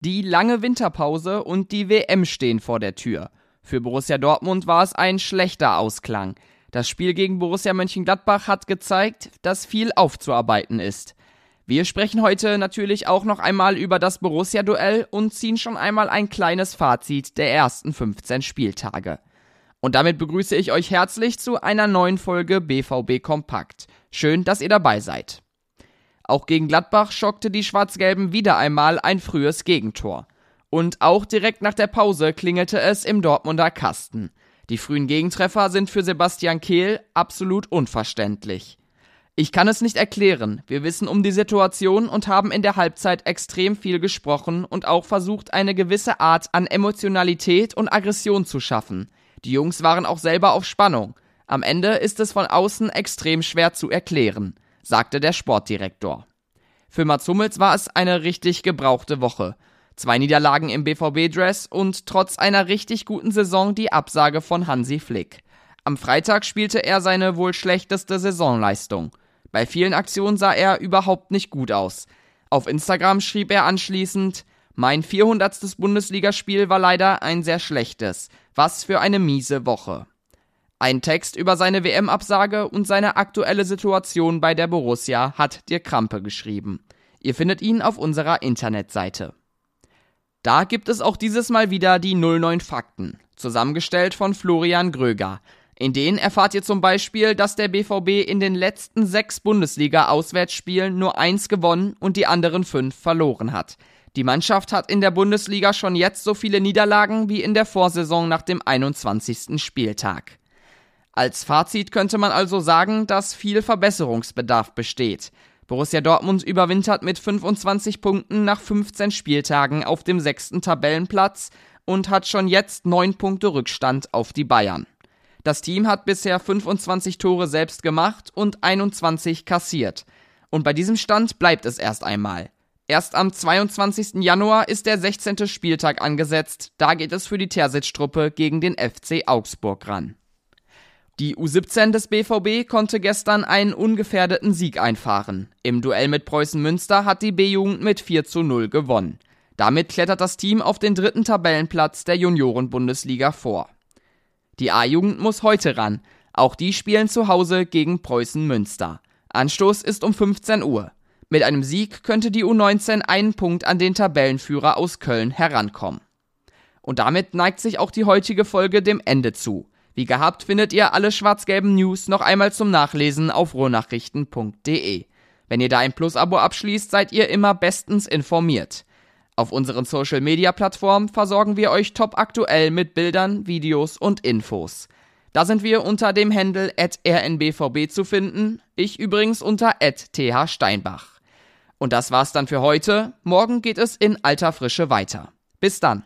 Die lange Winterpause und die WM stehen vor der Tür. Für Borussia Dortmund war es ein schlechter Ausklang. Das Spiel gegen Borussia Mönchengladbach hat gezeigt, dass viel aufzuarbeiten ist. Wir sprechen heute natürlich auch noch einmal über das Borussia-Duell und ziehen schon einmal ein kleines Fazit der ersten 15 Spieltage. Und damit begrüße ich euch herzlich zu einer neuen Folge BVB Kompakt. Schön, dass ihr dabei seid. Auch gegen Gladbach schockte die Schwarz-Gelben wieder einmal ein frühes Gegentor. Und auch direkt nach der Pause klingelte es im Dortmunder Kasten. Die frühen Gegentreffer sind für Sebastian Kehl absolut unverständlich. Ich kann es nicht erklären. Wir wissen um die Situation und haben in der Halbzeit extrem viel gesprochen und auch versucht, eine gewisse Art an Emotionalität und Aggression zu schaffen. Die Jungs waren auch selber auf Spannung. Am Ende ist es von außen extrem schwer zu erklären sagte der Sportdirektor. Für Mats Hummels war es eine richtig gebrauchte Woche. Zwei Niederlagen im BVB-Dress und trotz einer richtig guten Saison die Absage von Hansi Flick. Am Freitag spielte er seine wohl schlechteste Saisonleistung. Bei vielen Aktionen sah er überhaupt nicht gut aus. Auf Instagram schrieb er anschließend, mein 400. Bundesligaspiel war leider ein sehr schlechtes. Was für eine miese Woche. Ein Text über seine WM-Absage und seine aktuelle Situation bei der Borussia hat Dirk Krampe geschrieben. Ihr findet ihn auf unserer Internetseite. Da gibt es auch dieses Mal wieder die 09 Fakten, zusammengestellt von Florian Gröger. In denen erfahrt ihr zum Beispiel, dass der BVB in den letzten sechs Bundesliga-Auswärtsspielen nur eins gewonnen und die anderen fünf verloren hat. Die Mannschaft hat in der Bundesliga schon jetzt so viele Niederlagen wie in der Vorsaison nach dem 21. Spieltag. Als Fazit könnte man also sagen, dass viel Verbesserungsbedarf besteht. Borussia Dortmund überwintert mit 25 Punkten nach 15 Spieltagen auf dem sechsten Tabellenplatz und hat schon jetzt 9 Punkte Rückstand auf die Bayern. Das Team hat bisher 25 Tore selbst gemacht und 21 kassiert. Und bei diesem Stand bleibt es erst einmal. Erst am 22. Januar ist der 16. Spieltag angesetzt. Da geht es für die Terzic-Truppe gegen den FC Augsburg ran. Die U17 des BVB konnte gestern einen ungefährdeten Sieg einfahren. Im Duell mit Preußen Münster hat die B-Jugend mit 4 zu 0 gewonnen. Damit klettert das Team auf den dritten Tabellenplatz der Junioren-Bundesliga vor. Die A-Jugend muss heute ran. Auch die spielen zu Hause gegen Preußen Münster. Anstoß ist um 15 Uhr. Mit einem Sieg könnte die U19 einen Punkt an den Tabellenführer aus Köln herankommen. Und damit neigt sich auch die heutige Folge dem Ende zu. Wie gehabt findet ihr alle schwarz-gelben News noch einmal zum Nachlesen auf ruhrnachrichten.de. Wenn ihr da ein Plus-Abo abschließt, seid ihr immer bestens informiert. Auf unseren Social-Media-Plattformen versorgen wir euch top aktuell mit Bildern, Videos und Infos. Da sind wir unter dem Handle rnbvb zu finden, ich übrigens unter thsteinbach. Und das war's dann für heute. Morgen geht es in alter Frische weiter. Bis dann.